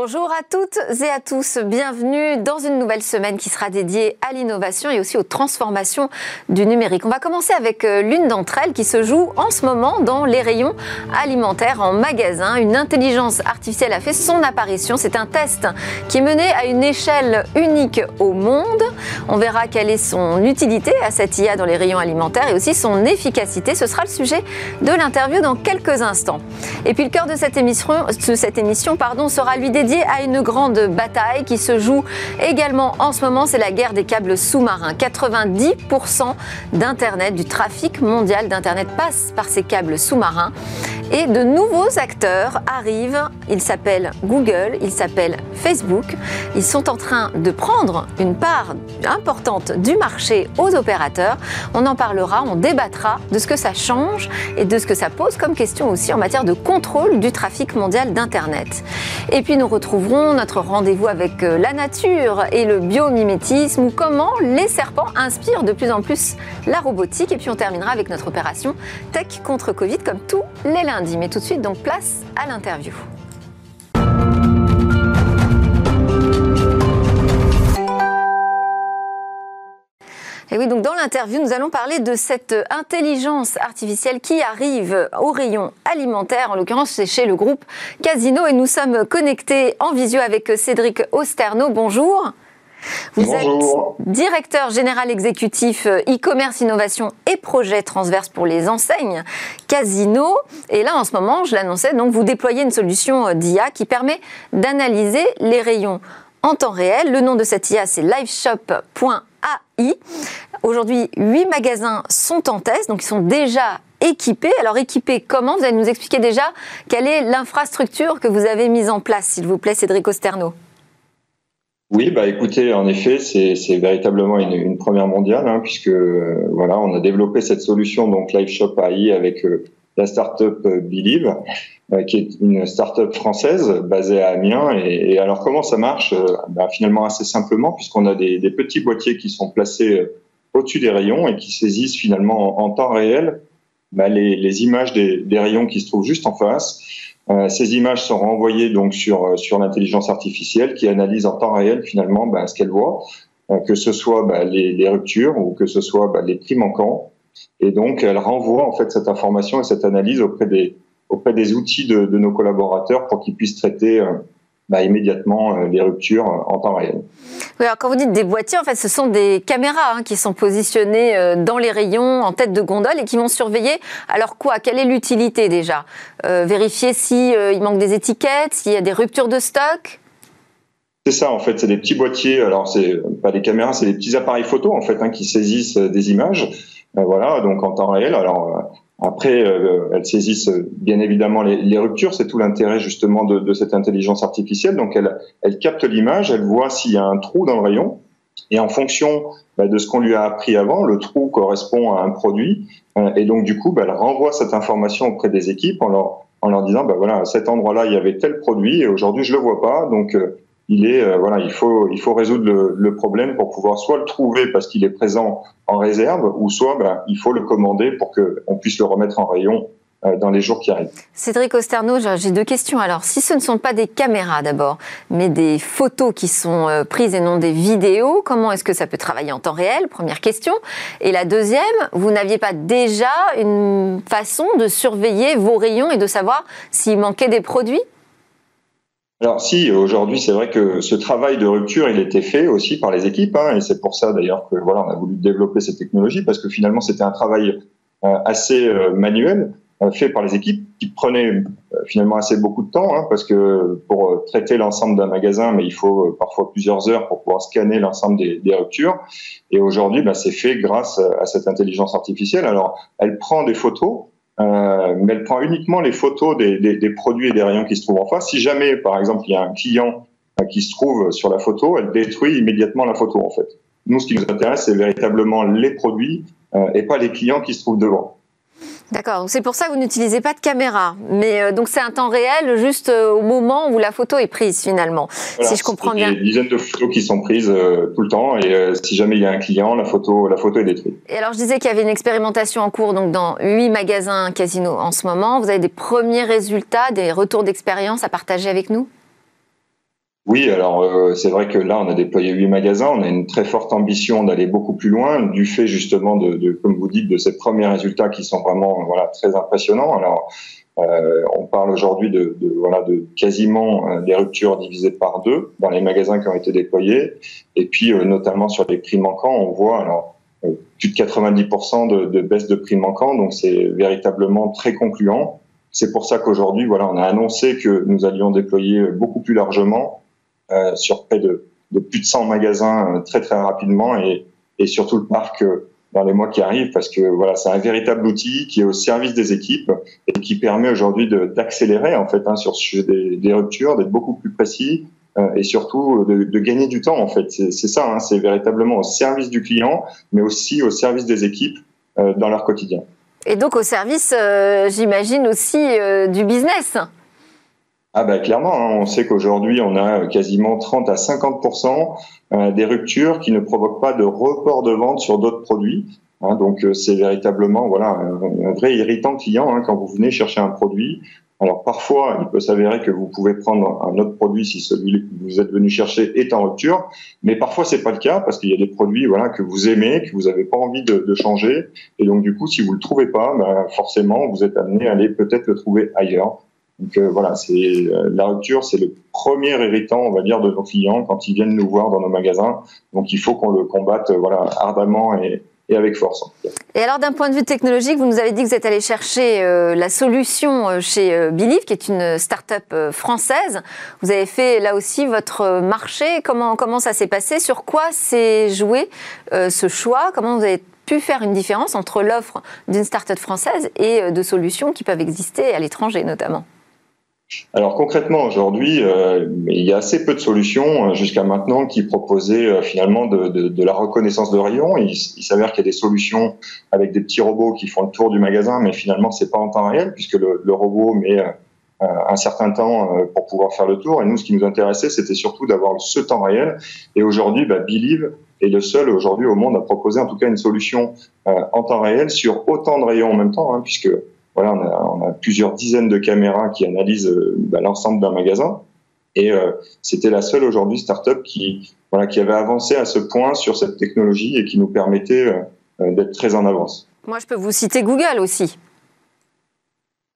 Bonjour à toutes et à tous, bienvenue dans une nouvelle semaine qui sera dédiée à l'innovation et aussi aux transformations du numérique. On va commencer avec euh, l'une d'entre elles qui se joue en ce moment dans les rayons alimentaires en magasin. Une intelligence artificielle a fait son apparition. C'est un test qui est mené à une échelle unique au monde. On verra quelle est son utilité à cette IA dans les rayons alimentaires et aussi son efficacité. Ce sera le sujet de l'interview dans quelques instants. Et puis le cœur de cette émission, pardon, sera lui dédié à une grande bataille qui se joue également en ce moment, c'est la guerre des câbles sous-marins. 90% d'Internet, du trafic mondial d'Internet passe par ces câbles sous-marins. Et de nouveaux acteurs arrivent. Ils s'appellent Google, ils s'appellent Facebook. Ils sont en train de prendre une part importante du marché aux opérateurs. On en parlera, on débattra de ce que ça change et de ce que ça pose comme question aussi en matière de contrôle du trafic mondial d'Internet. Et puis nous retrouverons notre rendez-vous avec euh, la nature et le biomimétisme ou comment les serpents inspirent de plus en plus la robotique. Et puis on terminera avec notre opération Tech contre Covid comme tous les lundis. Mais tout de suite, donc place à l'interview. Et oui, donc dans l'interview, nous allons parler de cette intelligence artificielle qui arrive au rayon alimentaire. En l'occurrence, c'est chez le groupe Casino. Et nous sommes connectés en visio avec Cédric Osterno. Bonjour. Vous êtes directeur général exécutif e-commerce, innovation et projets transverses pour les enseignes Casino. Et là, en ce moment, je l'annonçais, donc vous déployez une solution d'IA qui permet d'analyser les rayons en temps réel. Le nom de cette IA, c'est liveshop.ai. Aujourd'hui, huit magasins sont en test, donc ils sont déjà équipés. Alors équipés comment? Vous allez nous expliquer déjà quelle est l'infrastructure que vous avez mise en place, s'il vous plaît, Cédric Osterno. Oui, bah écoutez, en effet, c'est véritablement une, première mondiale, hein, puisque euh, voilà, on a développé cette solution donc LiveShop AI avec euh, la startup Believe, euh, qui est une start-up française basée à Amiens. Et, alors comment ça marche bah, Finalement assez simplement, puisqu'on a des, petits boîtiers qui sont placés au-dessus des rayons et qui saisissent finalement en, temps réel bah, les, images des, rayons qui se trouvent juste en face. Euh, ces images sont renvoyées donc sur euh, l'intelligence artificielle qui analyse en temps réel finalement bah, ce qu'elle voit, euh, que ce soit bah, les, ruptures ou que ce soit les prix manquants. Et donc elle renvoie en fait cette information et cette analyse auprès des auprès des outils de, de nos collaborateurs pour qu'ils puissent traiter bah, immédiatement euh, les ruptures euh, en temps réel. Oui, alors quand vous dites des boîtiers, en fait, ce sont des caméras hein, qui sont positionnées euh, dans les rayons, en tête de gondole, et qui vont surveiller. Alors quoi? Quelle est l'utilité déjà? Vérifier s'il il manque des étiquettes, s'il y a des ruptures de stock? C'est ça en fait, c'est des petits boîtiers. Alors c'est pas des caméras, c'est des petits appareils photo en fait hein, qui saisissent des images. Voilà, donc en temps réel. Alors après, euh, elles saisissent bien évidemment les, ruptures. C'est tout l'intérêt justement de, cette intelligence artificielle. Donc, elle, elle capte l'image, elle voit s'il y a un trou dans le rayon, et en fonction bah, de ce qu'on lui a appris avant, le trou correspond à un produit. Euh, et donc, du coup, bah, elle renvoie cette information auprès des équipes en leur, en leur disant, bah, voilà, à cet endroit-là, il y avait tel produit, et aujourd'hui, je le vois pas. Donc, euh, il est euh, voilà, il faut il faut résoudre le, problème pour pouvoir soit le trouver parce qu'il est présent en réserve, ou soit ben, il faut le commander pour que on puisse le remettre en rayon euh, dans les jours qui arrivent. Cédric Osterno, j'ai deux questions. Alors, si ce ne sont pas des caméras d'abord, mais des photos qui sont euh, prises et non des vidéos, comment est-ce que ça peut travailler en temps réel? Première question. Et la deuxième, vous n'aviez pas déjà une façon de surveiller vos rayons et de savoir s'il manquait des produits? Alors si aujourd'hui c'est vrai que ce travail de rupture il était fait aussi par les équipes hein, et c'est pour ça d'ailleurs que voilà on a voulu développer cette technologie parce que finalement c'était un travail euh, assez euh, manuel euh, fait par les équipes qui prenait finalement assez beaucoup de temps hein, parce que pour traiter l'ensemble d'un magasin mais il faut parfois plusieurs heures pour pouvoir scanner l'ensemble des, des, ruptures. Et aujourd'hui bah, c'est fait grâce à cette intelligence artificielle. Alors elle prend des photos euh, mais elle prend uniquement les photos des, des, des, produits et des rayons qui se trouvent en face. Si jamais, par exemple, il y a un client euh, qui se trouve sur la photo, elle détruit immédiatement la photo en fait. Nous, ce qui nous intéresse, c'est véritablement les produits euh, et pas les clients qui se trouvent devant. D'accord, c'est pour ça que vous n'utilisez pas de caméra. Mais euh, donc c'est un temps réel juste euh, au moment où la photo est prise finalement, si je comprends bien. Il y a des dizaines de photos qui sont prises euh, tout le temps et si jamais il y a un client, la photo, la photo est détruite. Et alors je disais qu'il y avait une expérimentation en cours donc dans huit magasins Casino en ce moment. Vous avez des premiers résultats, des retours d'expérience à partager avec nous? Oui, alors euh, c'est vrai que là, on a déployé huit magasins. On a une très forte ambition d'aller beaucoup plus loin, du fait justement de, de, comme vous dites, de ces premiers résultats qui sont vraiment voilà très impressionnants. Alors, euh, on parle aujourd'hui de, de, voilà de quasiment euh, des ruptures divisées par deux dans les magasins qui ont été déployés, et puis euh, notamment sur les prix manquants, on voit alors plus de 90% de, de baisse de prix manquants, donc c'est véritablement très concluant. C'est pour ça qu'aujourd'hui, voilà, on a annoncé que nous allions déployer beaucoup plus largement euh, sur près de, de, plus de 100 magasins euh, très très rapidement et, et surtout le parc euh, dans les mois qui arrivent parce que voilà c'est un véritable outil qui est au service des équipes et qui permet aujourd'hui d'accélérer en fait hein, sur des, des ruptures d'être beaucoup plus précis euh, et surtout de, de, gagner du temps en fait. C'est ça hein, c'est véritablement au service du client mais aussi au service des équipes euh, dans leur quotidien. Et donc au service euh, j'imagine aussi du business ah bah clairement, hein. on sait qu'aujourd'hui on a quasiment 30 à 50 euh, des ruptures qui ne provoquent pas de report de vente sur d'autres produits. Hein. donc euh, c'est véritablement voilà un, vrai irritant client hein, quand vous venez chercher un produit. Alors parfois il peut s'avérer que vous pouvez prendre un autre produit si celui que vous êtes venu chercher est en rupture, mais parfois c'est pas le cas parce qu'il y a des produits voilà que vous aimez, que vous n'avez pas envie de, de, changer, et donc du coup si vous le trouvez pas, bah, forcément vous êtes amené à aller peut-être le trouver ailleurs. Donc euh, voilà, c'est euh, la rupture, c'est le premier irritant, on va dire, de nos clients quand ils viennent nous voir dans nos magasins. Donc il faut qu'on le combatte, euh, voilà, ardemment et, avec force. Et alors, d'un point de vue technologique, vous nous avez dit que vous êtes allé chercher la solution chez euh, Believe, qui est une start-up française. Vous avez fait là aussi votre marché. Comment, comment ça s'est passé? Sur quoi s'est joué ce choix? Comment vous avez pu faire une différence entre l'offre d'une start-up française et de solutions qui peuvent exister à l'étranger notamment? Alors concrètement aujourd'hui, euh, il y a assez peu de solutions euh, jusqu'à maintenant qui proposaient euh, finalement de, la reconnaissance de rayons. Il, s'avère qu'il y a des solutions avec des petits robots qui font le tour du magasin, mais finalement c'est pas en temps réel puisque le, le robot met un certain temps pour pouvoir faire le tour. Et nous, ce qui nous intéressait, c'était surtout d'avoir ce temps réel. Et aujourd'hui, bah, Believe est le seul aujourd'hui au monde à proposer en tout cas une solution en temps réel sur autant de rayons en même temps, hein, puisque voilà, on a, plusieurs dizaines de caméras qui analysent euh, bah, l'ensemble d'un magasin. Et euh, c'était la seule aujourd'hui startup qui, voilà, qui avait avancé à ce point sur cette technologie et qui nous permettait euh, d'être très en avance. Moi, je peux vous citer Google aussi.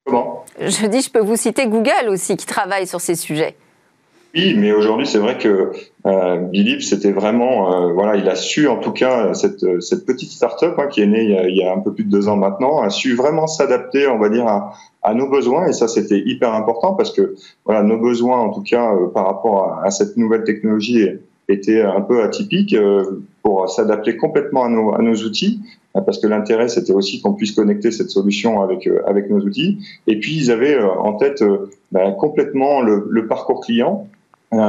Comment? Je dis, je peux vous citer Google aussi, qui travaille sur ces sujets. Oui, mais aujourd'hui, c'est vrai que euh, c'était vraiment, euh, voilà, il a su, en tout cas, cette, cette petite start-up hein, qui est née il y, a, il y, a, un peu plus de deux ans maintenant, a su vraiment s'adapter, on va dire, à, à, nos besoins. Et ça, c'était hyper important parce que, voilà, nos besoins, en tout cas, euh, par rapport à, à, cette nouvelle technologie, étaient un peu atypiques euh, pour s'adapter complètement à nos, à nos outils. Parce que l'intérêt, c'était aussi qu'on puisse connecter cette solution avec euh, avec nos outils. Et puis, ils avaient en tête ben, complètement le, le parcours client euh,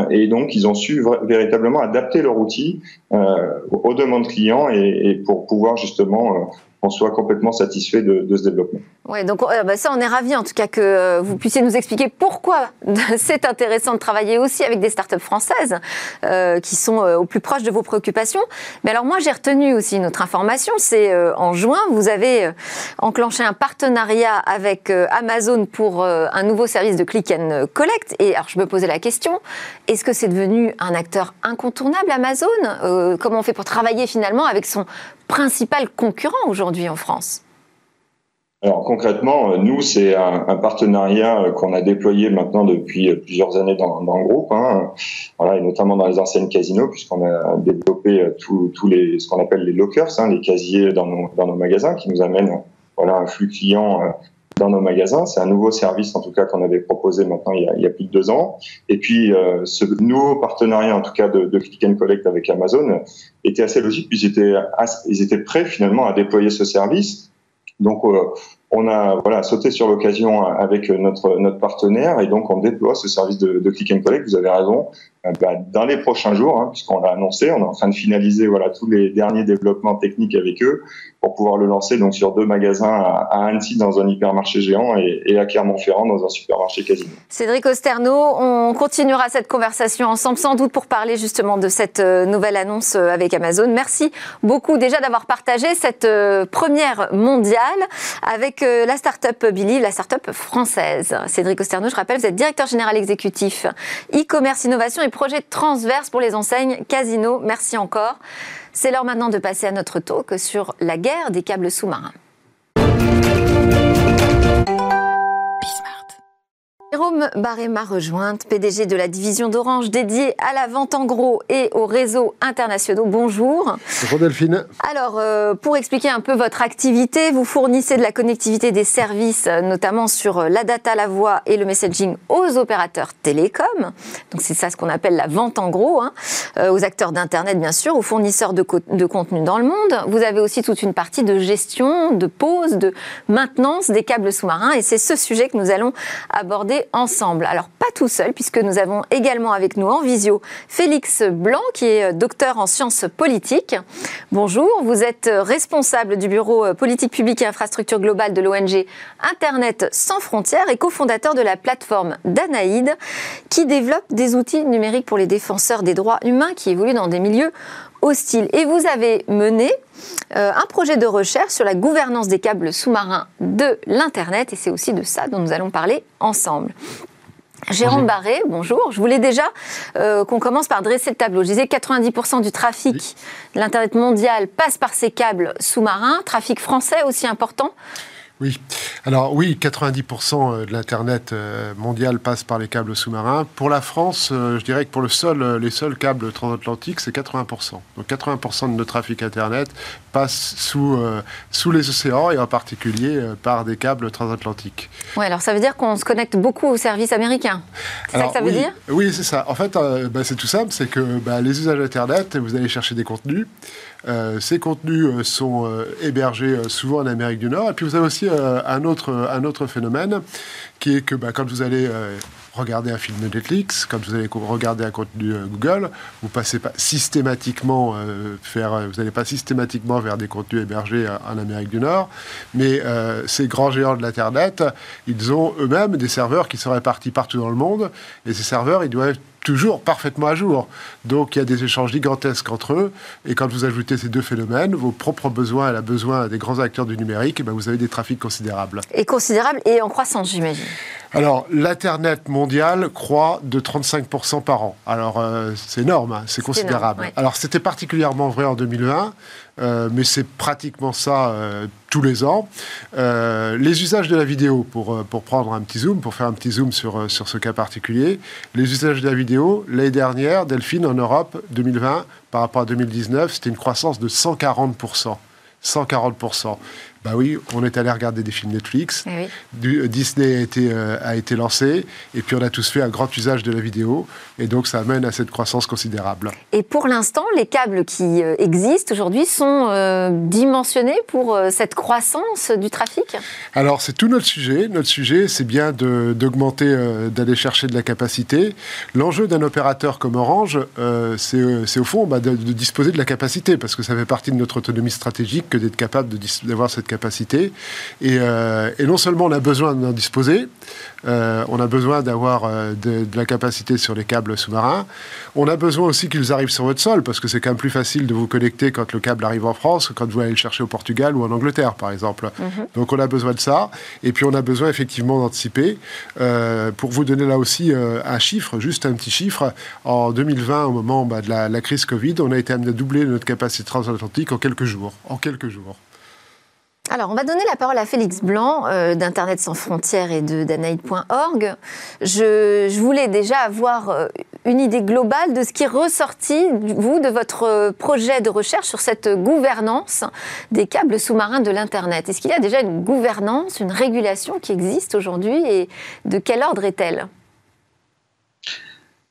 et donc, ils ont su véritablement adapter leur outil euh, aux demandes clients et, et, pour pouvoir justement qu'on soit complètement satisfait de, ce développement. Oui, donc bah ça, on est ravis en tout cas que euh, vous puissiez nous expliquer pourquoi c'est intéressant de travailler aussi avec des startups françaises euh, qui sont euh, au plus proche de vos préoccupations. Mais alors moi, j'ai retenu aussi une autre information, c'est en juin, vous avez enclenché un partenariat avec Amazon pour un nouveau service de click and collect. Et alors je me posais la question, est-ce que c'est devenu un acteur incontournable Amazon? Comment on fait pour travailler finalement avec son principal concurrent aujourd'hui en France. Alors concrètement, euh, nous, c'est un, partenariat euh, qu'on a déployé maintenant depuis euh, plusieurs années dans, le groupe, hein, et notamment dans les anciennes casinos, puisqu'on a développé tous les ce qu'on appelle les lockers, hein, les casiers dans nos, dans nos magasins, qui nous amènent voilà un flux client dans nos magasins. C'est un nouveau service, en tout cas, qu'on avait proposé maintenant il y a, plus de deux ans. Et puis, euh, ce nouveau partenariat, en tout cas, de, Click and Collect avec Amazon était assez logique, puisqu'ils étaient, ils étaient prêts finalement à déployer ce service. Donc, euh, on a voilà sauté sur l'occasion avec notre notre partenaire et donc on déploie ce service de, de click and collect. Vous avez raison. Euh, bah, dans les prochains jours, hein, puisqu'on l'a annoncé, on est en train de finaliser voilà tous les derniers développements techniques avec eux pour pouvoir le lancer donc sur deux magasins à, à Annecy dans un hypermarché géant et, et à Clermont-Ferrand dans un supermarché casino. Cédric Osterno, on continuera cette conversation ensemble sans doute pour parler justement de cette euh, nouvelle annonce euh, avec Amazon. Merci beaucoup déjà d'avoir partagé cette première mondiale avec la start-up Billy, la start-up française. Cédric Osterno, je rappelle, vous êtes directeur général exécutif e-commerce innovation et projets transverses pour les enseignes Casino. Merci encore. C'est l'heure maintenant de passer à notre talk sur la guerre des câbles sous-marins. Jérôme Barré m'a rejointe, PDG de la division d'Orange dédiée à la vente en gros et aux réseaux internationaux. Bonjour. Bonjour Delphine. Alors, euh, pour expliquer un peu votre activité, vous fournissez de la connectivité des services, euh, notamment sur euh, la data, la voix et le messaging aux opérateurs télécoms. Donc, c'est ça ce qu'on appelle la vente en gros, hein. aux acteurs d'Internet, bien sûr, aux fournisseurs de, de contenu dans le monde. Vous avez aussi toute une partie de gestion, de pose, de maintenance des câbles sous-marins. Et c'est ce sujet que nous allons aborder ensemble. Alors pas tout seul, puisque nous avons également avec nous en visio Félix Blanc, qui est euh, docteur en sciences politiques. Bonjour, vous êtes euh, responsable du bureau euh, politique publique et infrastructure globale de l'ONG Internet sans frontières et cofondateur de la plateforme Danaïde, qui développe des outils numériques pour les défenseurs des droits humains qui évoluent dans des milieux hostiles. Et vous avez mené euh, un projet de recherche sur la gouvernance des câbles sous-marins de l'Internet, et c'est aussi de ça dont nous allons parler ensemble. Jérôme Barré, bonjour. Je voulais déjà euh, qu'on commence par dresser le tableau. Je disais 90% du trafic de l'Internet mondial passe par ces câbles sous-marins. Trafic français aussi important oui. Alors oui, 90% euh, de l'Internet euh, mondial passe par les câbles sous-marins. Pour la France, euh, je dirais que pour le seul, les seuls câbles transatlantiques, c'est 80%. Donc 80% de notre trafic Internet passe sous, sous les océans et en particulier par des câbles transatlantiques. Oui, alors ça veut dire qu'on se connecte beaucoup aux services américains. C'est ça que ça veut dire? Oui, c'est ça. En fait, bah, c'est tout simple, c'est que bah, les usages Internet, vous allez chercher des contenus. Euh, ces contenus euh, sont euh, hébergés souvent en Amérique du Nord. Et puis vous avez aussi un, autre, un autre phénomène qui est que bah, quand vous allez regarder un film Netflix, quand vous allez regarder un contenu Google, vous passez pas systématiquement faire, vous n'allez pas systématiquement vers des contenus hébergés en Amérique du Nord, mais ces grands géants de l'internet, ils ont eux-mêmes des serveurs qui sont répartis partout dans le monde, et ces serveurs, ils doivent toujours parfaitement à jour. Donc il y a des échanges gigantesques entre eux. Et quand vous ajoutez ces deux phénomènes, vos propres besoins et la besoin des grands acteurs du numérique, eh ben, vous avez des trafics considérables. Et considérables et en croissance, j'imagine. Alors, l'Internet mondial croît de 35% par an. Alors, euh, c'est énorme, hein, c'est considérable. Alors, c'était particulièrement vrai en 2001, euh, mais c'est pratiquement ça euh, tous les ans. les usages de la vidéo, pour, pour prendre un petit zoom, pour faire un petit zoom sur, sur ce cas particulier, les usages de la vidéo, l'année dernière, Delphine, en Europe, 2020, par rapport à 2019, c'était une croissance de 140%. 140%. Bah oui, on est allé regarder des films Netflix. Eh du, Disney a été, euh, a été lancé. Et puis on a tous fait un grand usage de la vidéo. Et donc ça amène à cette croissance considérable. Et pour l'instant, les câbles qui euh, existent aujourd'hui sont euh, dimensionnés pour cette croissance du trafic? Alors c'est tout notre sujet. Notre sujet, c'est bien d'augmenter, d'aller chercher de la capacité. L'enjeu d'un opérateur comme Orange, c'est au fond bah, de, de, disposer de la capacité. Parce que ça fait partie de notre autonomie stratégique que d'être capable d'avoir cette capacité. Euh, et, non seulement on a besoin d'en disposer, euh, on a besoin d'avoir euh, de, la capacité sur les câbles sous-marins, on a besoin aussi qu'ils arrivent sur votre sol, parce que c'est quand même plus facile de vous connecter quand le câble arrive en France que quand vous allez le chercher au Portugal ou en Angleterre, par exemple. Mhm. Donc on a besoin de ça. Et puis on a besoin effectivement d'anticiper. pour vous donner là aussi un chiffre, juste un petit chiffre, en 2020, au moment bah, de la, la, crise Covid, on a été amené à doubler notre capacité transatlantique en quelques jours. En quelques jours. Alors, on va donner la parole à Félix Blanc euh, d'Internet sans frontières et de danaïd.org. Je, voulais déjà avoir euh, une idée globale de ce qui est ressorti, vous, de votre euh, projet de recherche sur cette gouvernance des câbles sous-marins de l'Internet. Est-ce qu'il y a déjà une gouvernance, une régulation qui existe aujourd'hui et de quel ordre est-elle?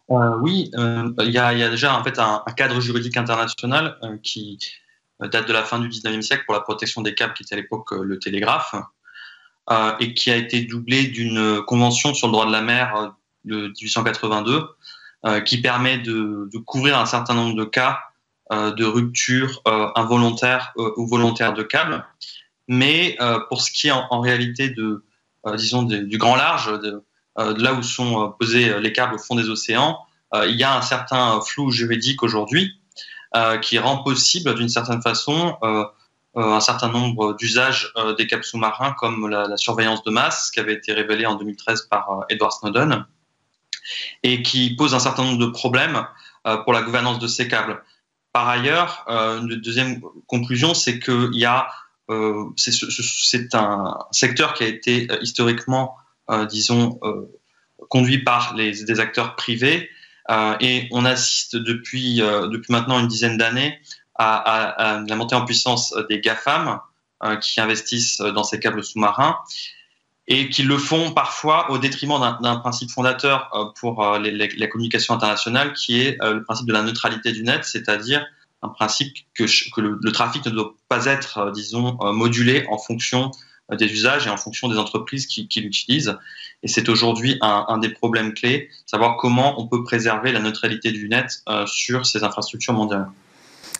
Oui, il y, a déjà en fait un, cadre juridique international qui, date de la fin du 19e siècle pour la protection des câbles, qui était à l'époque euh, le télégraphe, euh, et qui a été doublé d'une convention sur le droit de la mer de 1882, qui permet de, couvrir un certain nombre de cas de rupture involontaire ou volontaire de câbles. Mais pour ce qui est en, réalité de, disons, du grand large, de, là où sont posés les câbles au fond des océans, il y a un certain flou juridique aujourd'hui euh, qui rend possible d'une certaine façon euh, euh, un certain nombre d'usages des câbles sous-marins comme la, surveillance de masse qui avait été révélée en 2013 par Edward Snowden et qui pose un certain nombre de problèmes pour la gouvernance de ces câbles. Par ailleurs, une deuxième conclusion, c'est qu'il y a c'est un secteur qui a été historiquement, disons, conduit par les, des acteurs privés et on assiste depuis, depuis maintenant une dizaine d'années à, la montée en puissance des GAFAM euh, qui investissent dans ces câbles sous-marins et qui le font parfois au détriment d'un principe fondateur euh, pour euh, la communication internationale qui est le principe de la neutralité du net, c'est-à-dire un principe que, le, trafic ne doit pas être, disons, modulé en fonction des usages et en fonction des entreprises qui, l'utilisent. Et c'est aujourd'hui un, un, des problèmes clés, savoir comment on peut préserver la neutralité du net sur ces infrastructures mondiales.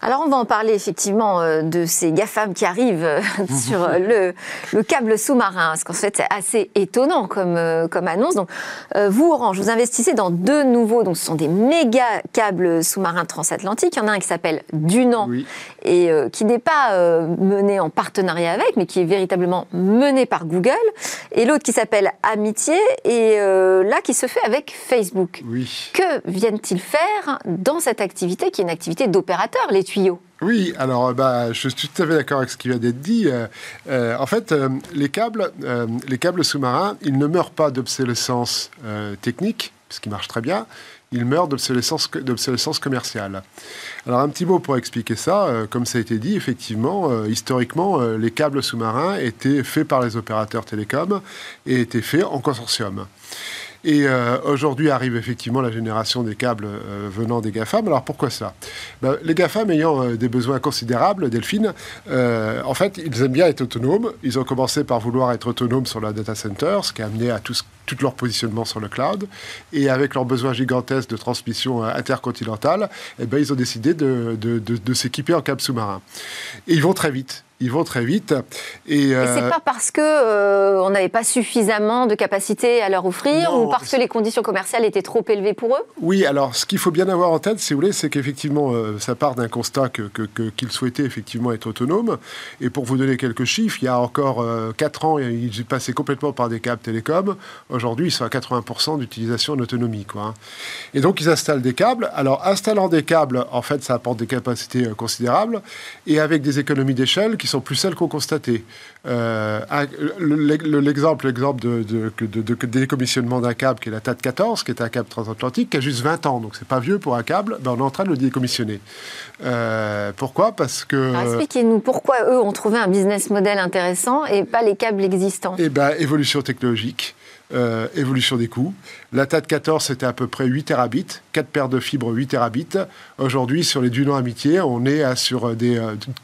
Alors on va en parler effectivement euh, de ces GAFAM qui arrivent euh, sur le, câble sous-marin, parce qu'en fait c'est assez étonnant comme, euh, comme annonce. Donc vous Orange, vous investissez dans deux nouveaux, donc ce sont des méga câbles sous-marins transatlantiques. Il y en a un qui s'appelle Dunan et qui n'est pas mené en partenariat avec, mais qui est véritablement mené par Google, et l'autre qui s'appelle Amitié et là qui se fait avec Facebook. Que viennent-ils faire dans cette activité qui est une activité d'opérateur les oui, alors bah, je suis tout à fait d'accord avec ce qui vient d'être dit. Euh, euh, en fait, euh, les câbles, les câbles sous-marins, ils ne meurent pas d'obsolescence technique, ce qui marche très bien. Ils meurent d'obsolescence commerciale. Alors un petit mot pour expliquer ça. comme ça a été dit, effectivement, historiquement, les câbles sous-marins étaient faits par les opérateurs télécoms et étaient faits en consortium. Et euh, aujourd'hui arrive effectivement la génération des câbles euh, venant des GAFAM. Alors pourquoi ça? Ben, Les GAFAM ayant euh, des besoins considérables, Delphine, en fait, ils aiment bien être autonomes. Ils ont commencé par vouloir être autonomes sur la data center, ce qui a amené à tout, leur positionnement sur le cloud. Et avec leurs besoins gigantesques de transmission intercontinentale, eh ben, ils ont décidé de, de s'équiper en câbles sous-marins. Et ils vont très vite ils vont très vite. Et, c'est euh, pas parce que euh, on n'avait pas suffisamment de capacité à leur offrir ou parce que les conditions commerciales étaient trop élevées pour eux? Oui, alors ce qu'il faut bien avoir en tête, si vous voulez, c'est qu'effectivement, euh, ça part d'un constat qu'ils que, souhaitaient effectivement être autonomes. Et pour vous donner quelques chiffres, il y a encore 4 ans, ils passaient complètement par des câbles télécoms. Aujourd'hui, ils sont à 80% d'utilisation en autonomie. Quoi, hein. Et donc, ils installent des câbles. Alors, installant des câbles, en fait, ça apporte des capacités considérables et avec des économies d'échelle qui sont plus celles qu'on constatait. Euh, l'exemple l'exemple de, de, décommissionnement d'un câble qui est la TAT 14, qui est un câble transatlantique qui a juste 20 ans, donc c'est pas vieux pour un câble, ben on est en train de le décommissionner. Euh, pourquoi? Parce que... Expliquez-nous pourquoi eux ont trouvé un business model intéressant et pas les câbles existants. Eh ben, évolution technologique. Euh, évolution des coûts. La TAT 14, c'était à peu près 8 terabits, 4 paires de fibres 8 terabits. Aujourd'hui, sur les Dunant Amitié, on est à, sur des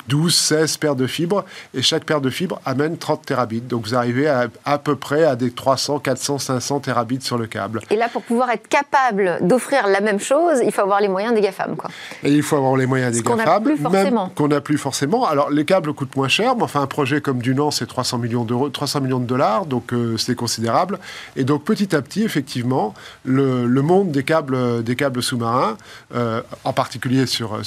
12, euh, 16 paires de fibres, et chaque paire de fibres amène 30 terabits. Donc vous arrivez à, à peu près à des 300, 400, 500 terabits sur le câble. Et là, pour pouvoir être capable d'offrir la même chose, il faut avoir les moyens des GAFAM. Quoi. Et il faut avoir les moyens des GAFAM. Qu'on n'a plus forcément. Qu'on n'a plus forcément. Alors, les câbles coûtent moins cher, mais enfin, un projet comme Dunant, c'est 300 millions, d'euros, 300 millions de dollars, donc euh, c'est considérable. Et donc petit à petit, effectivement, le, monde des câbles, des câbles sous-marins, euh, en particulier sur,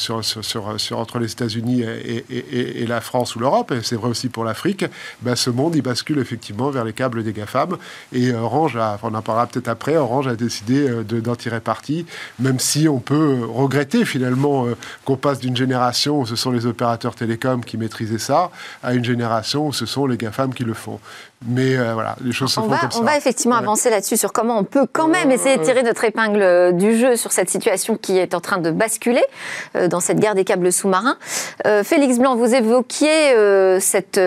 entre les États-Unis et, la France ou l'Europe, et c'est vrai aussi pour l'Afrique, ben, ce monde, il bascule effectivement vers les câbles des GAFAM. Et Orange, on en parlera peut-être après, Orange a décidé euh, d'en tirer parti, même si on peut regretter finalement euh, qu'on passe d'une génération où ce sont les opérateurs télécoms qui maîtrisaient ça, à une génération où ce sont les GAFAM qui le font. Mais euh, voilà, les choses se font comme ça. On va effectivement avancer là-dessus sur comment on peut quand même essayer de tirer notre épingle du jeu sur cette situation qui est en train de basculer euh, dans cette guerre des câbles sous-marins. Euh, Félix Blanc, vous évoquiez cette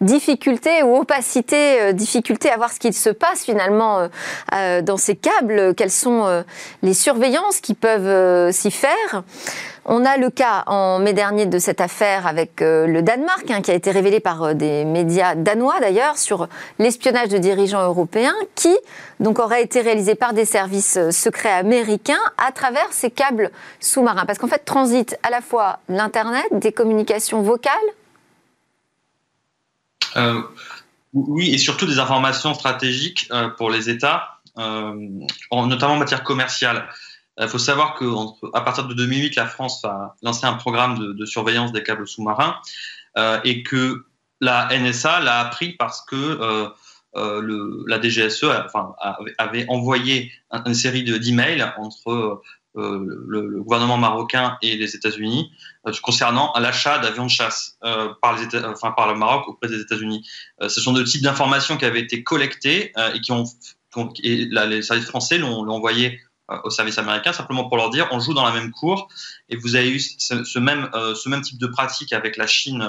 difficulté ou opacité, difficulté à voir ce qu'il se passe finalement dans ces câbles, quelles sont les surveillances qui peuvent s'y faire? On a le cas en mai dernier de cette affaire avec euh, le Danemark, hein, qui a été révélé par euh, des médias danois d'ailleurs, sur l'espionnage de dirigeants européens qui donc aurait été réalisé par des services euh, secrets américains à travers ces câbles sous-marins. Parce qu'en fait, transite à la fois l'Internet, des communications vocales. oui, et surtout des informations stratégiques pour les États, notamment en matière commerciale. Il faut savoir qu'à partir de 2008, la France a lancé un programme de, surveillance des câbles sous-marins euh, et que la NSA l'a appris parce que euh, la DGSE avait envoyé une série d'emails entre le, gouvernement marocain et les États-Unis concernant l'achat d'avions de chasse par, le Maroc auprès des États-Unis. ce sont deux types d'informations qui avaient été collectées et qui ont, les services français l'ont envoyé euh, au service américain, simplement pour leur dire on joue dans la même cour et vous avez eu ce, même, euh, ce même type de pratique avec la Chine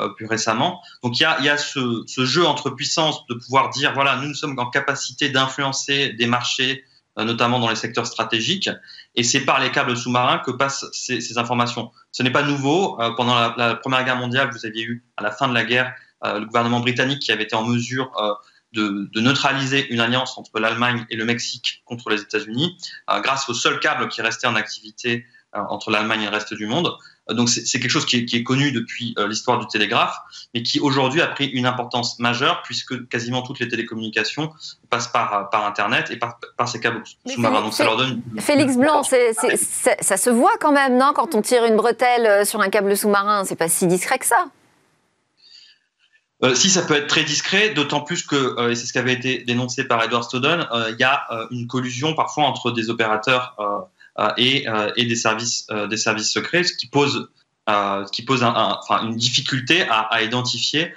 euh, plus récemment. Donc il y a, y a ce, jeu entre puissances de pouvoir dire voilà, nous, nous sommes en capacité d'influencer des marchés, notamment dans les secteurs stratégiques, et c'est par les câbles sous-marins que passent ces, ces informations. Ce n'est pas nouveau. pendant la, la, Première Guerre mondiale, vous aviez eu, à la fin de la guerre, le gouvernement britannique qui avait été en mesure de, neutraliser une alliance entre l'Allemagne et le Mexique contre les États-Unis euh, grâce au seul câble qui restait en activité euh, entre l'Allemagne et le reste du monde. Euh, donc c'est quelque chose qui est, connu depuis l'histoire du télégraphe, mais qui aujourd'hui a pris une importance majeure puisque quasiment toutes les télécommunications passent par, par Internet et par, ces câbles sous-marins. Donc ça leur donne... Félix Blanc, ça se voit quand même, non Quand on tire une bretelle sur un câble sous-marin, c'est pas si discret que ça. Euh, si ça peut être très discret, d'autant plus que, euh, et c'est ce qui avait été dénoncé par Edward Snowden, euh, il y a une collusion parfois entre des opérateurs et, des services, des services secrets, ce qui pose, une difficulté à, à identifier.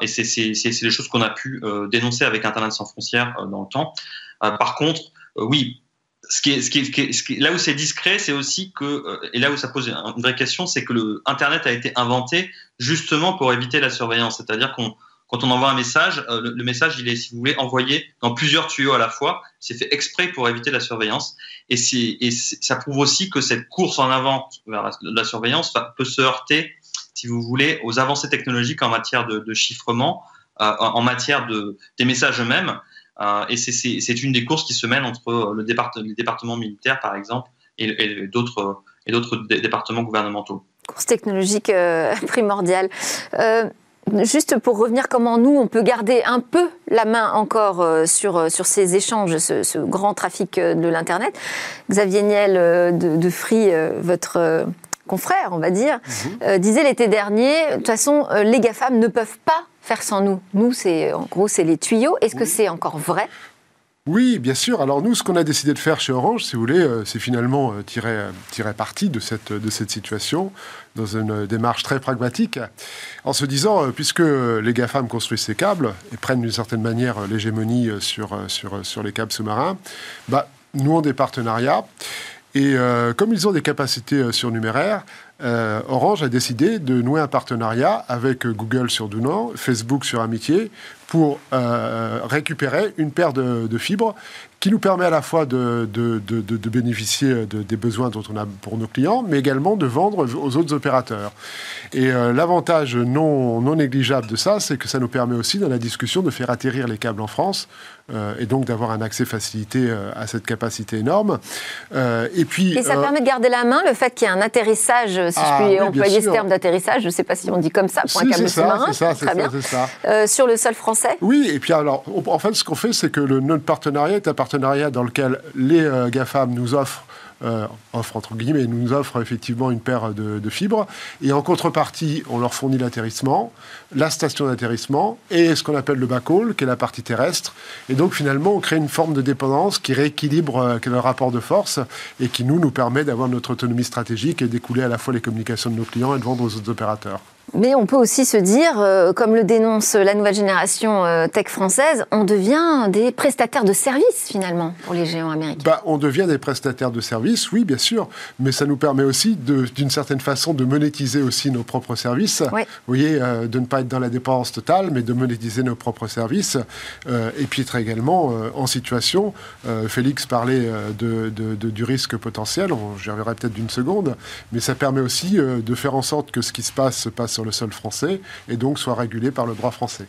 et c'est les choses qu'on a pu dénoncer avec Internet sans frontières dans le temps. par contre, oui, ce qui est, là où c'est discret, c'est aussi que, et là où ça pose une vraie question, c'est que le Internet a été inventé justement pour éviter la surveillance. C'est-à-dire qu'on quand on envoie un message, euh, le, message, il est, si vous voulez, envoyé dans plusieurs tuyaux à la fois. C'est fait exprès pour éviter la surveillance. Et, et ça prouve aussi que cette course en avant vers la, surveillance peut se heurter, si vous voulez, aux avancées technologiques en matière de, chiffrement, euh, en matière de, des messages eux-mêmes. Euh, et c'est une des courses qui se mènent entre le départ, les départements militaires, par exemple, et, et d'autres départements gouvernementaux course technologique euh, primordiale. Euh, juste pour revenir, comment nous, on peut garder un peu la main encore euh, sur, sur ces échanges, ce, grand trafic de l'Internet? Xavier Niel de, Free, votre confrère, on va dire, mhm. disait l'été dernier, de toute façon, les GAFAM ne peuvent pas faire sans nous. Nous, c'est en gros, c'est les tuyaux. Est-ce que c'est encore vrai? Oui, bien sûr. Alors nous, ce qu'on a décidé de faire chez Orange, si vous voulez, euh, c'est finalement euh, tirer, euh, tirer parti de cette, de cette situation dans une démarche très pragmatique, en se disant, puisque les GAFAM construisent ces câbles et prennent d'une certaine manière l'hégémonie sur, sur, sur les câbles sous-marins, bah, nous avons des partenariats. Et comme ils ont des capacités surnuméraires, Orange a décidé de nouer un partenariat avec Google sur Dunant, Facebook sur Amitié, pour euh, récupérer une paire de, fibres qui nous permet à la fois de, bénéficier des besoins dont on a pour nos clients, mais également de vendre aux autres opérateurs. Et euh, l'avantage non, non négligeable de ça, c'est que ça nous permet aussi, dans la discussion, de faire atterrir les câbles en France euh, et donc d'avoir un accès facilité à cette capacité énorme. et puis, et ça permet de garder la main, le fait qu'il y ait un atterrissage, si je ah puis employer ce terme d'atterrissage, je ne sais pas si on dit comme ça pour un câble sous-marin. C'est ça, c'est ça, ça. sur le sol français oui, et puis alors, en fait, ce qu'on fait, c'est que le, notre partenariat est un partenariat dans lequel les euh, GAFAM nous offrent euh, offre entre guillemets, nous offre effectivement une paire de, fibres. Et en contrepartie, on leur fournit l'atterrissement, la station d'atterrissement et ce qu'on appelle le backhaul, qui est la partie terrestre. Et donc finalement, on crée une forme de dépendance qui rééquilibre euh, le rapport de force et qui nous, nous permet d'avoir notre autonomie stratégique et d'écouler à la fois les communications de nos clients et de vendre aux autres opérateurs. Mais on peut aussi se dire, euh, comme le dénonce la nouvelle génération euh, tech française, on devient des prestataires de services finalement pour les géants américains. Bah, on devient des prestataires de services, oui, bien sûr, mais ça nous permet aussi, d'une certaine façon, de monétiser aussi nos propres services. Vous voyez, euh, de ne pas être dans la dépendance totale, mais de monétiser nos propres services. et puis être également en situation, Félix parlait de, du risque potentiel, j'y reviendrai peut-être d'une seconde, mais ça permet aussi de faire en sorte que ce qui se passe se passe sur le sol français et donc soit régulé par le droit français.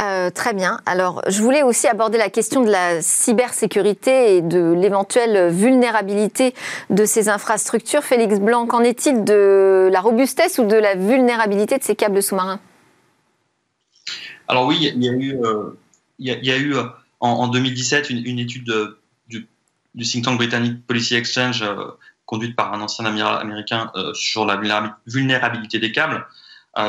Euh, très bien. Alors, je voulais aussi aborder la question de la cybersécurité et de l'éventuelle vulnérabilité de ces infrastructures. Félix Blanc, qu'en est-il de la robustesse ou de la vulnérabilité de ces câbles sous-marins? Alors oui, il y a eu, il y a, eu en, 2017 une, étude du, think tank britannique Policy Exchange euh, conduite par un ancien amiral américain euh, sur la vulnérabilité des câbles,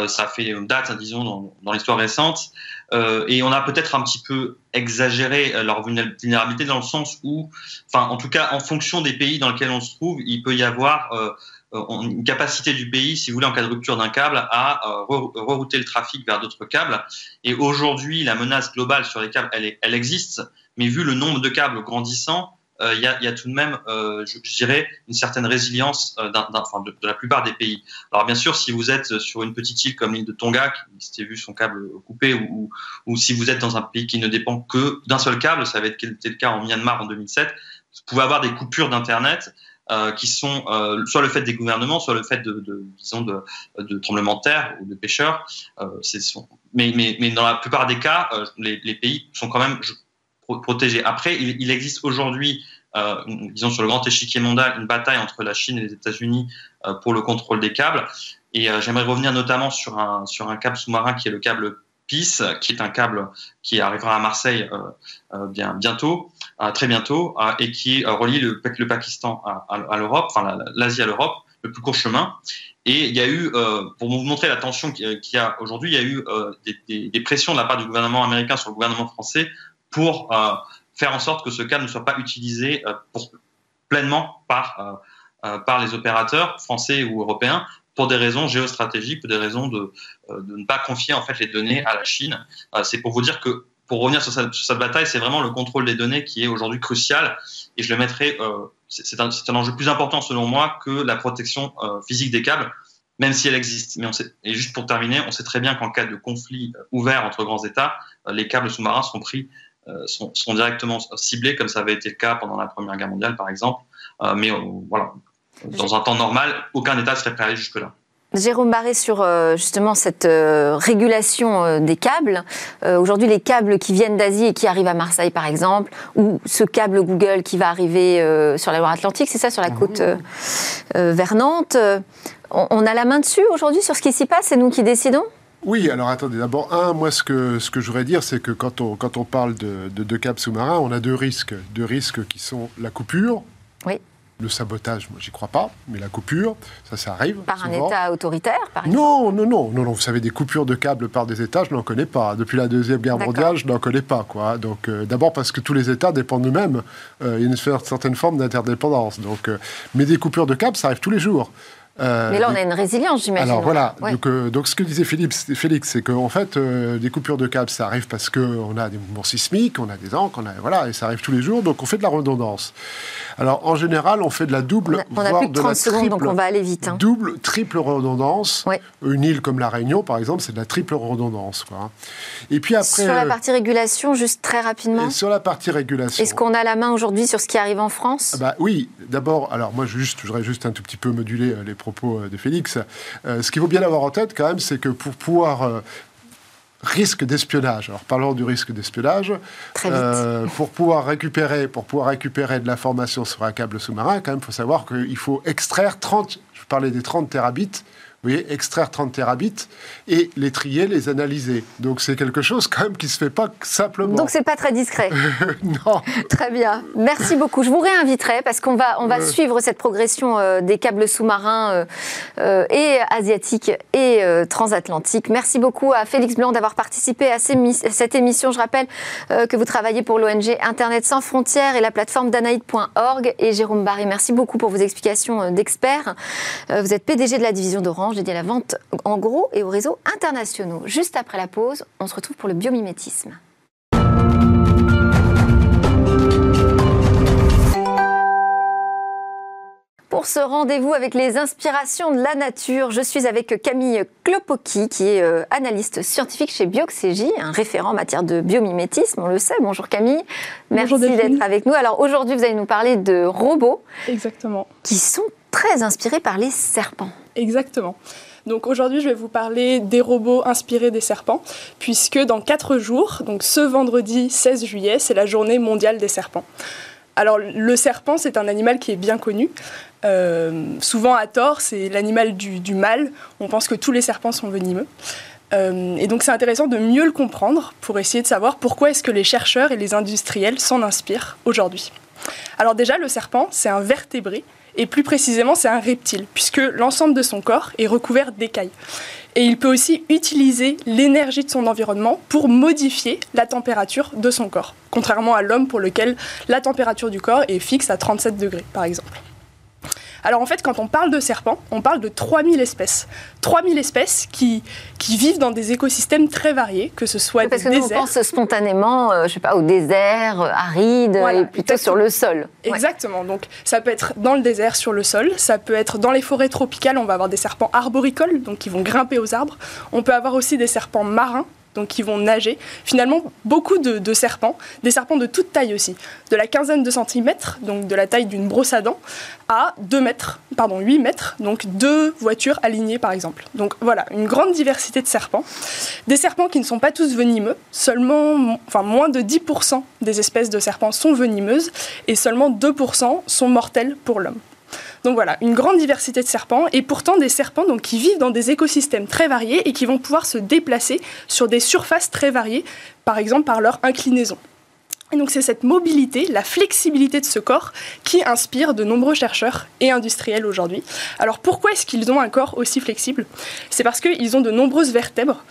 ça fait date, disons, dans, l'histoire récente. et on a peut-être un petit peu exagéré leur vulnérabilité dans le sens où, enfin, en tout cas, en fonction des pays dans lesquels on se trouve, il peut y avoir euh, une capacité du pays, si vous voulez, en cas de rupture d'un câble, à euh, rerouter le trafic vers d'autres câbles. Et aujourd'hui, la menace globale sur les câbles, elle, est, elle existe, mais vu le nombre de câbles grandissant, euh, il y, a, tout de même, euh, je, dirais, une certaine résilience euh, de, la plupart des pays. Alors bien sûr, si vous êtes sur une petite île comme l'île de Tonga, qui s'était vu son câble coupé, ou, si vous êtes dans un pays qui ne dépend que d'un seul câble, ça va être le cas en Myanmar en 2007, vous pouvez avoir des coupures d'Internet euh, qui sont euh, soit le fait des gouvernements, soit le fait de, de de, tremblements de terre ou de pêcheurs. Euh, mais, dans la plupart des cas, euh, les, pays sont quand même protégés. Après, il, existe aujourd'hui, disons sur le grand échiquier mondial, une bataille entre la Chine et les États-Unis pour le contrôle des câbles. Et j'aimerais revenir notamment sur un, sur un câble sous-marin qui est le câble PIS, qui est un câble qui arrivera à Marseille euh, euh, bien, bientôt, euh, très bientôt, et qui relie le, Pakistan à, l'Europe, enfin l'Asie à l'Europe, le plus court chemin. Et il y a eu, pour vous montrer la tension qu'il y a aujourd'hui, il y a eu des, pressions de la part du gouvernement américain sur le gouvernement français pour faire en sorte que ce câble ne soit pas utilisé pour, pleinement par, par les opérateurs français ou européens pour des raisons géostratégiques, pour des raisons de, euh, de ne pas confier en fait les données à la Chine. Euh, c'est pour vous dire que pour revenir sur cette, sur cette bataille, c'est vraiment le contrôle des données qui est aujourd'hui crucial. Et je le mettrai, euh, c'est un, un, enjeu plus important selon moi que la protection euh, physique des câbles, même si elle existe. Mais on sait, et juste pour terminer, on sait très bien qu'en cas de conflit ouvert entre grands États, les câbles sous-marins sont pris, sont, sont, directement ciblés, comme ça avait été le cas pendant la Première Guerre mondiale, par exemple. mais voilà, dans un temps normal, aucun État serait prêt à aller jusque-là. Jérôme Barré sur euh, justement cette euh, régulation euh, des câbles. Aujourd'hui, les câbles qui viennent d'Asie et qui arrivent à Marseille, par exemple, ou ce câble Google qui va arriver sur la Loire-Atlantique, c'est ça, sur la côte vers Nantes. On, a la main dessus aujourd'hui sur ce qui s'y passe, c'est nous qui décidons? Oui, alors attendez, d'abord, un, moi ce que, ce que je voudrais dire, c'est que quand on, quand on parle de, de, de câbles sous-marins, on a deux risques. Deux risques qui sont la coupure, oui. Le sabotage, moi, j'y crois pas, mais la coupure, ça, ça arrive. Par souvent. un État autoritaire, par exemple Non, non, non, non, non. Vous savez, des coupures de câbles par des États, je n'en connais pas. Depuis la Deuxième Guerre mondiale, je n'en connais pas, quoi. Donc, euh, d'abord parce que tous les États dépendent d'eux-mêmes. Euh, il y a une certaine forme d'interdépendance. Donc, euh, mais des coupures de câbles, ça arrive tous les jours. Euh, Mais là, on a une résilience, j'imagine. Alors voilà, ouais. donc, euh, donc, ce que disait Philippe, Félix, c'est qu'en fait, euh, des coupures de câbles, ça arrive parce qu'on a des mouvements sismiques, on a des encres, on a, voilà, et ça arrive tous les jours, donc on fait de la redondance. Alors en général, on fait de la double, on a, on a voire plus de 30 de la secondes, triple, donc on va aller vite. Hein. Double, triple redondance. Ouais. Une île comme la Réunion, par exemple, c'est de la triple redondance. Quoi. Et puis après, sur la partie régulation, juste très rapidement. sur la partie régulation. Est-ce qu'on a la main aujourd'hui sur ce qui arrive en France? Bah, Oui, d'abord, alors moi, juste, je voudrais juste un tout petit peu moduler les propos de Félix. Euh, ce qu'il faut bien avoir en tête quand même, c'est que pour pouvoir euh, risque d'espionnage. Alors parlons du risque d'espionnage. Euh, pour pouvoir récupérer, pour pouvoir récupérer de l'information sur un câble sous-marin, quand même, il faut savoir qu'il faut extraire 30. Je parlais des 30 terabits. Vous voyez, extraire 30 terabits et les trier, les analyser. Donc c'est quelque chose quand même qui se fait pas simplement. Donc c'est pas très discret. non. Très bien. Merci beaucoup. Je vous réinviterai parce qu'on va on va euh... suivre cette progression euh, des câbles sous-marins euh, et asiatiques et transatlantiques. Merci beaucoup à Félix Blanc d'avoir participé à, ces, à, cette émission. Je rappelle que vous travaillez pour l'ONG Internet sans frontières et la plateforme danaïd.org et Jérôme Barré. Merci beaucoup pour vos explications d'experts. vous êtes PDG de la division d'Orange dédié à la vente en gros et aux réseaux internationaux. Juste après la pause, on se retrouve pour le biomimétisme. Pour ce rendez-vous avec les inspirations de la nature, je suis avec Camille Klopoki, qui est euh, analyste scientifique chez Bioxégie, un référent en matière de biomimétisme, on le sait. Bonjour Camille, merci d'être avec nous. Alors aujourd'hui, vous allez nous parler de robots. Exactement. Qui sont très inspirés par les serpents. Exactement. Donc aujourd'hui, je vais vous parler des robots inspirés des serpents, puisque dans 4 jours, donc ce vendredi 16 juillet, c'est la journée mondiale des serpents. Alors le serpent, c'est un animal qui est bien connu. Euh, souvent à tort, c'est l'animal du, du, mal. On pense que tous les serpents sont venimeux. Euh, et donc c'est intéressant de mieux le comprendre pour essayer de savoir pourquoi est-ce que les chercheurs et les industriels s'en inspirent aujourd'hui. Alors déjà, le serpent, c'est un vertébré Et plus précisément, c'est un reptile, puisque l'ensemble de son corps est recouvert d'écailles. Et il peut aussi utiliser l'énergie de son environnement pour modifier la température de son corps, contrairement à l'homme pour lequel la température du corps est fixe à 37 degrés, par exemple. Alors en fait, quand on parle de serpents, on parle de 3000 espèces. 3000 espèces qui, qui vivent dans des écosystèmes très variés, que ce soit Parce des que nous, déserts. on pense spontanément, euh, je sais pas, au désert, euh, aride, Voilà, et plutôt sur le sol. Ouais. Exactement. Donc, ça peut être dans le désert, sur le sol. Ça peut être dans les forêts tropicales. On va avoir des serpents arboricoles, donc qui vont grimper aux arbres. On peut avoir aussi des serpents marins, qui vont nager. Finalement, beaucoup de, serpents, des serpents de toute taille aussi, de la quinzaine de centimètres, donc de la taille d'une brosse à dents, à 2 mètres, pardon, 8 mètres, donc deux voitures alignées par exemple. Donc voilà, une grande diversité de serpents. Des serpents qui ne sont pas tous venimeux, seulement, moins de 10% des espèces de serpents sont venimeuses et seulement 2% sont mortels pour l'homme. Donc voilà, une grande diversité de serpents et pourtant des serpents qui vivent dans des écosystèmes très variés et qui vont pouvoir se déplacer sur des surfaces très variées, par exemple par leur inclinaison. Et donc c'est cette mobilité, la flexibilité de ce corps qui inspire de nombreux chercheurs et industriels aujourd'hui. Alors pourquoi est-ce qu'ils ont un corps aussi flexible? C'est parce qu'ils ont de nombreuses vertèbres.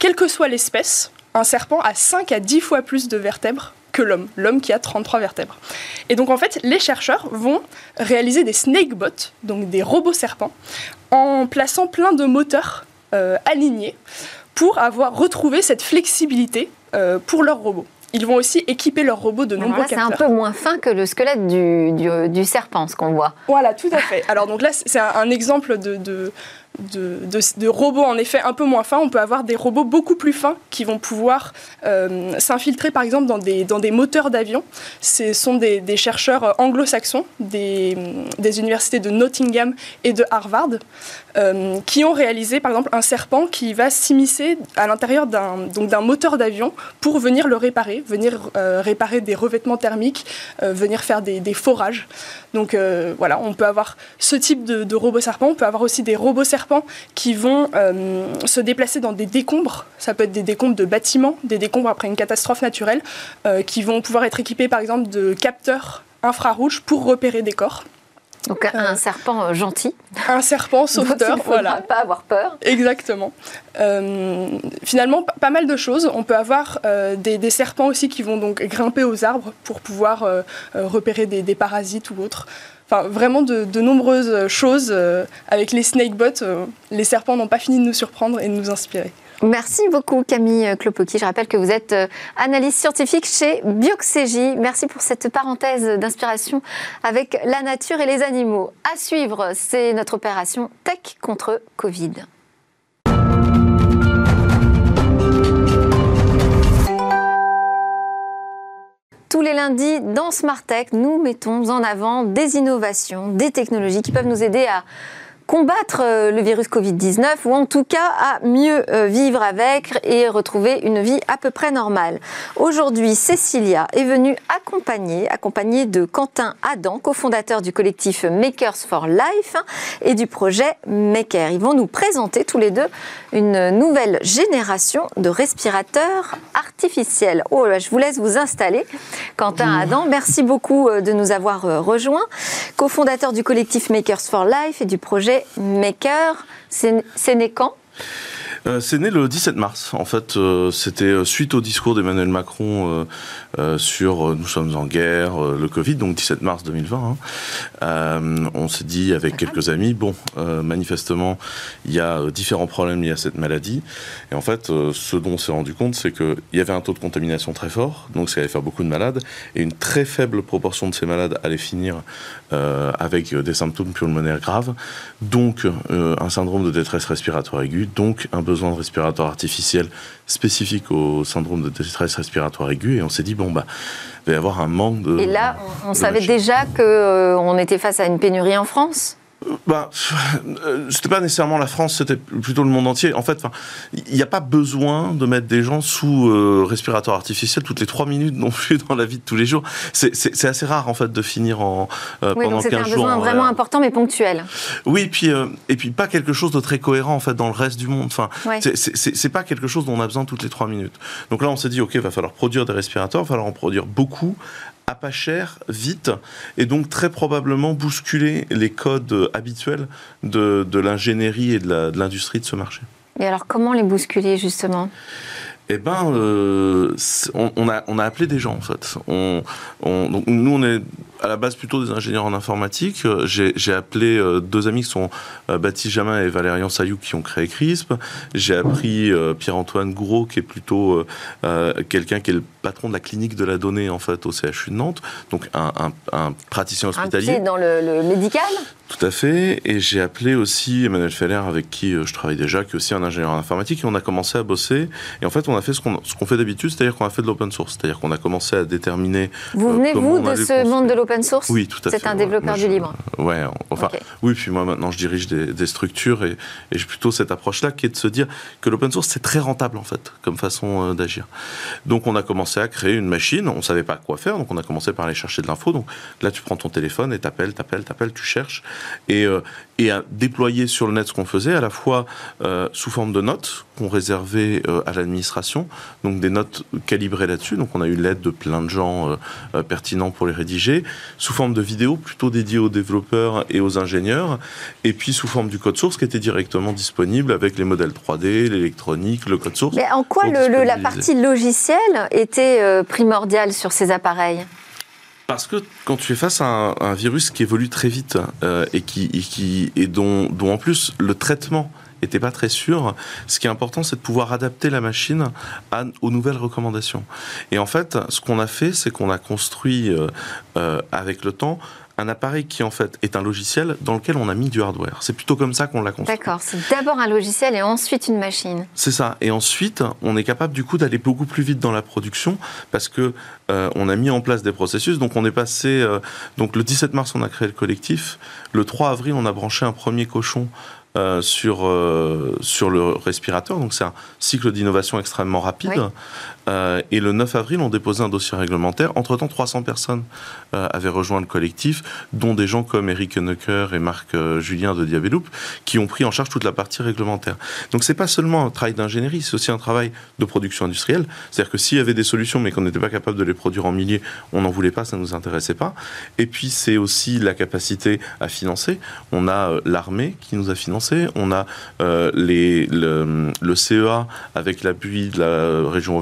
Quelle que soit l'espèce, un serpent a 5 à 10 fois plus de vertèbres que l'homme, l'homme qui a 33 vertèbres. Et donc en fait, les chercheurs vont réaliser des snakebots, donc des robots serpents, en plaçant plein de moteurs euh, alignés pour avoir retrouvé cette flexibilité euh, pour leurs robots. Ils vont aussi équiper leurs robots de Alors nombreux là, c'est un capteurs. peu moins fin que le squelette du, du, du serpent, ce qu'on voit. Voilà, tout à fait. Alors donc là, c'est un, un exemple de, de, de, robots en effet un peu moins fins. On peut avoir des robots beaucoup plus fins qui vont pouvoir euh, s'infiltrer par exemple dans des, dans des moteurs d'avion. Ce sont des, chercheurs anglo-saxons des, universités de Nottingham et de Harvard euh, qui ont réalisé par exemple un serpent qui va s'immiscer à l'intérieur d'un moteur d'avion pour venir le réparer, venir euh, réparer des revêtements thermiques, venir faire des, forages. Donc voilà, on peut avoir ce type de, de robots serpents. On peut avoir aussi des robots serpents qui vont euh, se déplacer dans des décombres. Ça peut être des décombres de bâtiments, des décombres après une catastrophe naturelle, euh, qui vont pouvoir être équipés par exemple de capteurs infrarouges pour repérer des corps. Donc un serpent euh, gentil. Un serpent sauveteur, il voilà. pas avoir peur. Exactement. Euh, finalement, pas mal de choses. On peut avoir euh, des, des serpents aussi qui vont donc grimper aux arbres pour pouvoir euh, euh, repérer des, des parasites ou autres. Enfin, vraiment de, de nombreuses choses. euh, avec les snakebots, euh, les serpents n'ont pas fini de nous surprendre et de nous inspirer. Merci beaucoup Camille Klopoki. Je rappelle que vous êtes euh, analyste scientifique chez Bioxégie. Merci pour cette parenthèse d'inspiration avec la nature et les animaux. À suivre, c'est notre opération Tech contre Covid. Tous les lundis, dans Smart Tech, nous mettons en avant des innovations, des technologies qui peuvent nous aider à combattre euh, le virus Covid-19 ou en tout cas à mieux euh, vivre avec et retrouver une vie à peu près normale. Aujourd'hui, Cécilia est venue accompagner, accompagnée de Quentin Adam, cofondateur du collectif Makers for Life et du projet Maker. Ils vont nous présenter tous les deux une nouvelle génération de respirateurs artificiels. Oh là, je vous laisse vous installer. Quentin Adam, merci beaucoup euh, de nous avoir rejoints. Cofondateur du collectif Makers for Life et du projet Maker. C'est né quand? Euh, c'est né le 17 mars. En fait, euh, c'était euh, suite au discours d'Emmanuel Macron euh, sur euh, nous sommes en guerre, euh, le Covid, donc 17 mars 2020. hein. On s'est dit avec quelques amis, bon, manifestement, il y a différents problèmes liés à cette maladie. Et en fait, ce dont on s'est rendu compte, c'est qu'il y avait un taux de contamination très fort, donc ça allait faire beaucoup de malades, et une très faible proportion de ces malades allaient finir avec des symptômes pulmonaires graves, donc un syndrome de détresse respiratoire aiguë, donc un besoin de respirateur artificiel spécifique au syndrome de détresse respiratoire aiguë, et on s'est dit, bon, bah, il va y avoir un manque de... Et là, on, de savait machines. déjà qu'on était face à une pénurie en France? Bah, euh, c'était pas nécessairement la France, c'était plutôt le monde entier. En fait, il n'y a pas besoin de mettre des gens sous euh, respirateur artificiel toutes les trois minutes non plus dans la vie de tous les jours. C'est- assez rare en fait de finir en euh, Oui, pendant donc c'était 15 un jours. besoin en vraiment important mais ponctuel. Oui, et puis euh, et puis pas quelque chose de très cohérent en fait dans le reste du monde. Enfin, Ouais. c'est- pas quelque chose dont on a besoin toutes les trois minutes. Donc là, on s'est dit ok, il va falloir produire des respirateurs, il va falloir en produire beaucoup à pas cher, vite, et donc très probablement bousculer les codes habituels de, l'ingénierie et de l'industrie de, ce marché. Et alors comment les bousculer justement? Eh ben, euh, on, a, on a appelé des gens en fait. On, donc nous, on est à la base plutôt des ingénieurs en informatique. J'ai appelé euh, deux amis qui sont euh, Baptiste Jamin et Valérian Sayou qui ont créé CRISP. J'ai appris Pierre-Antoine Gouraud qui est plutôt quelqu'un qui est le patron de la clinique de la donnée en fait au CHU de Nantes, donc un, un, praticien hospitalier. dans le, le médical? Tout à fait. Et j'ai appelé aussi Emmanuel Feller, avec qui euh, je travaille déjà, qui est aussi un ingénieur en informatique, et on a commencé à bosser. Et en fait, on a fait ce qu'on fait d'habitude, c'est-à-dire qu'on a fait de l'open source. C'est-à-dire qu'on a commencé à déterminer. Vous euh, venez, vous, de ce monde de l'open source Oui, tout à fait. C'est un développeur du libre Ouais, enfin, oui, puis moi maintenant je dirige des, structures et, et j'ai plutôt cette approche-là qui est de se dire que l'open source c'est très rentable en fait, comme façon euh, d'agir. Donc on a commencé à créer une machine, on savait pas quoi faire, donc on a commencé par aller chercher de l'info. Donc là, tu prends ton téléphone et t'appelles, t'appelles, t'appelles, tu cherches. Et et à déployer sur le net ce qu'on faisait, à la fois euh, sous forme de notes qu'on réservait euh, à l'administration, donc des notes calibrées là-dessus. Donc on a eu l'aide de plein de gens euh, pertinents pour les rédiger, sous forme de vidéos plutôt dédiées aux développeurs et aux ingénieurs, et puis sous forme du code source qui était directement disponible avec les modèles 3D, l'électronique, le code source. Mais en quoi le, la partie logicielle était primordiale sur ces appareils? Parce que quand tu es face à un, virus qui évolue très vite euh, et, qui, et, qui, et dont, dont en plus le traitement n'était pas très sûr. Ce qui est important, c'est de pouvoir adapter la machine à, aux nouvelles recommandations. Et en fait, ce qu'on a fait, c'est qu'on a construit euh, euh, avec le temps un appareil qui en fait est un logiciel dans lequel on a mis du hardware. C'est plutôt comme ça qu'on l'a construit. D'accord, c'est d'abord un logiciel et ensuite une machine. C'est ça. Et ensuite, on est capable du coup d'aller beaucoup plus vite dans la production parce que euh, on a mis en place des processus. Donc on est passé. Euh, donc le 17 mars, on a créé le collectif. Le 3 avril, on a branché un premier cochon euh, sur, euh, sur le respirateur. Donc c'est un cycle d'innovation extrêmement rapide. Euh, et le 9 avril, on déposait un dossier réglementaire. Entre-temps, 300 personnes avaient rejoint le collectif, dont des gens comme Eric Neucker et Marc Julien de Diabeloop, qui ont pris en charge toute la partie réglementaire. Donc c'est pas seulement un travail d'ingénierie, c'est aussi un travail de production industrielle. C'est-à-dire que s'il y avait des solutions, mais qu'on n'était pas capable de les produire en milliers, on n'en voulait pas, ça ne nous intéressait pas. Et puis c'est aussi la capacité à financer. On a l'armée qui nous a financé on a euh, les, le, CEA avec l'appui de la région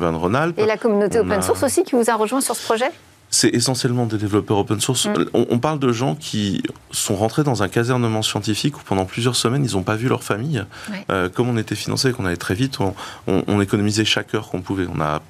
Et la communauté open source aussi qui vous a rejoint sur ce projet? C'est essentiellement des développeurs open source. Mm. On, parle de gens qui sont rentrés dans un casernement scientifique où pendant plusieurs semaines, ils n'ont pas vu leur famille. Euh, comme on était financé, qu'on allait très vite, on, on économisait chaque heure qu'on pouvait. On a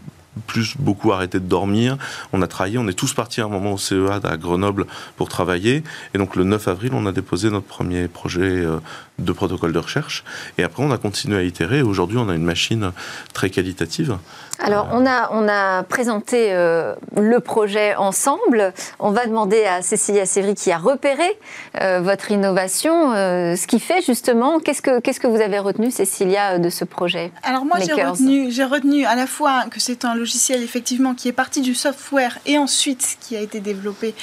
plus beaucoup arrêté de dormir. On a travaillé, on est tous partis à un moment au CEA à Grenoble pour travailler. Et donc le 9 avril, on a déposé notre premier projet euh, de protocole de recherche. Et après, on a continué à itérer. Aujourd'hui, on a une machine très qualitative. Alors, on a, on a présenté euh, le projet ensemble. On va demander à Cécilia Sévry, qui a repéré euh, votre innovation, ce qui fait justement. Qu'est-ce que, qu'est-ce que vous avez retenu, Cécilia, de ce projet Alors, moi, j'ai retenu, j'ai retenu à la fois que c'est un logiciel effectivement qui est parti du software et ensuite qui a été développé,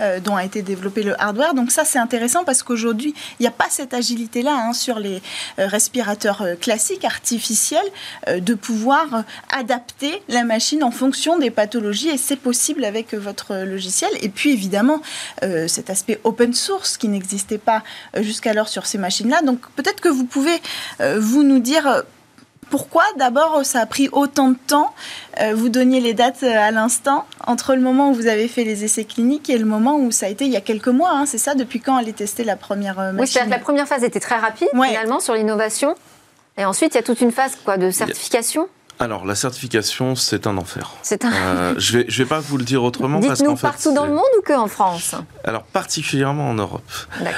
euh, dont a été développé le hardware. Donc ça c'est intéressant parce qu'aujourd'hui il n'y a pas cette agilité là hein, sur les euh, respirateurs euh, classiques artificiels de pouvoir adapter la machine en fonction des pathologies et c'est possible avec votre logiciel. Et puis évidemment cet aspect open source qui n'existait pas jusqu'alors sur ces machines là. Donc peut-être que vous pouvez vous nous dire pourquoi d'abord ça a pris autant de temps euh, Vous donniez les dates euh, à l'instant entre le moment où vous avez fait les essais cliniques et le moment où ça a été il y a quelques mois. Hein, c'est ça Depuis quand elle est testée la première machine euh, Oui, c'est-à-dire que la première phase était très rapide finalement sur l'innovation. Et ensuite, il y a toute une phase quoi, de certification alors, la certification, c'est un enfer. C'est un. Euh, je vais, je vais pas vous le dire autrement qu'en fait. partout dans le monde ou que en France Alors, particulièrement en Europe.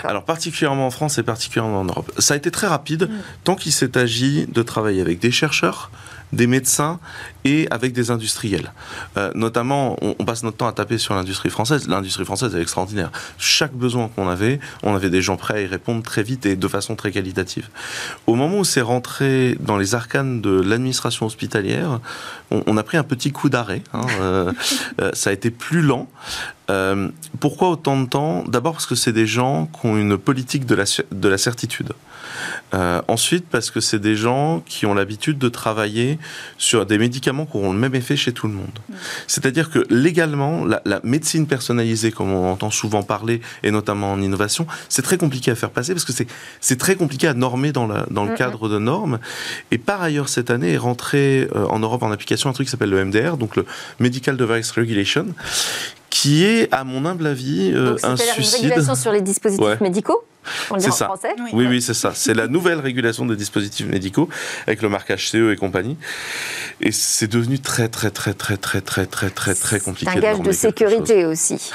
Alors, particulièrement en France et particulièrement en Europe. Ça a été très rapide, mm. tant qu'il s'est agi de travailler avec des chercheurs, des médecins et avec des industriels. Euh, notamment, on, passe notre temps à taper sur l'industrie française. L'industrie française est extraordinaire. Chaque besoin qu'on avait, on avait des gens prêts à y répondre très vite et de façon très qualitative. Au moment où c'est rentré dans les arcanes de l'administration hospitalière, on, a pris un petit coup d'arrêt. Hein, euh, euh, ça a été plus lent. pourquoi autant de temps? D'abord parce que c'est des gens qui ont une politique de la, de la certitude. Euh, ensuite, parce que c'est des gens qui ont l'habitude de travailler sur des médicaments qui auront le même effet chez tout le monde. Mm. C'est-à-dire que légalement, la, médecine personnalisée, comme on entend souvent parler, et notamment en innovation, c'est très compliqué à faire passer parce que c'est très compliqué à normer dans, la, dans le cadre de normes. Et par ailleurs, cette année est rentré euh, en Europe en application un truc qui s'appelle le MDR, donc le Medical Device Regulation, qui est, à mon humble avis, euh, un suicide. Une régulation sur les dispositifs médicaux c'est ça. Oui, oui, c'est ça. C'est la nouvelle régulation des dispositifs médicaux avec le marquage CE et compagnie. Et c'est devenu très, très, très, très, très, très, très, très, très compliqué. C'est un gage de sécurité aussi.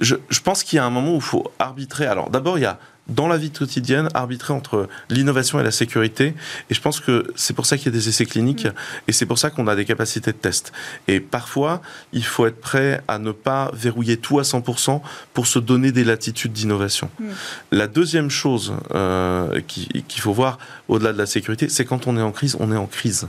Je, je pense qu'il y a un moment où il faut arbitrer. Alors, d'abord, il y a dans la vie quotidienne, arbitrer entre l'innovation et la sécurité. Et je pense que c'est pour ça qu'il y a des essais cliniques mm. et c'est pour ça qu'on a des capacités de test. Et parfois, il faut être prêt à ne pas verrouiller tout à 100% pour se donner des latitudes d'innovation. Mm. La deuxième chose euh, qu'il faut voir au-delà de la sécurité, c'est quand on est en crise, on est en crise.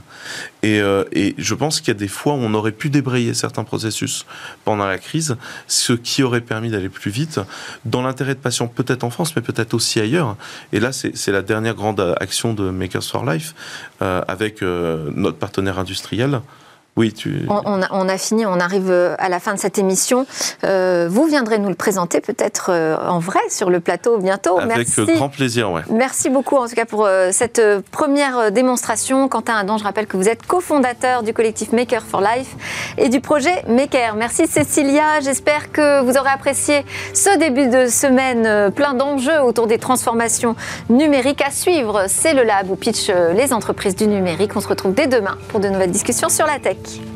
Et, euh, et je pense qu'il y a des fois où on aurait pu débrayer certains processus pendant la crise, ce qui aurait permis d'aller plus vite, dans l'intérêt de patients peut-être en France, mais peut-être aussi ailleurs. Et là, c'est la dernière grande action de Makers for Life euh, avec euh, notre partenaire industriel. Oui, tu... on, a, fini, on arrive euh, à la fin de cette émission. Euh, vous viendrez nous le présenter peut-être euh, en vrai sur le plateau bientôt. Avec grand plaisir, ouais. Merci beaucoup en tout cas pour cette première démonstration. Quentin Adam, je rappelle que vous êtes cofondateur du collectif Maker for Life et du projet Maker. Merci Cécilia, j'espère que vous aurez apprécié ce début de semaine plein d'enjeux autour des transformations numériques à suivre. C'est le lab où pitch les entreprises du numérique. On se retrouve dès demain pour de nouvelles discussions sur la tech. States.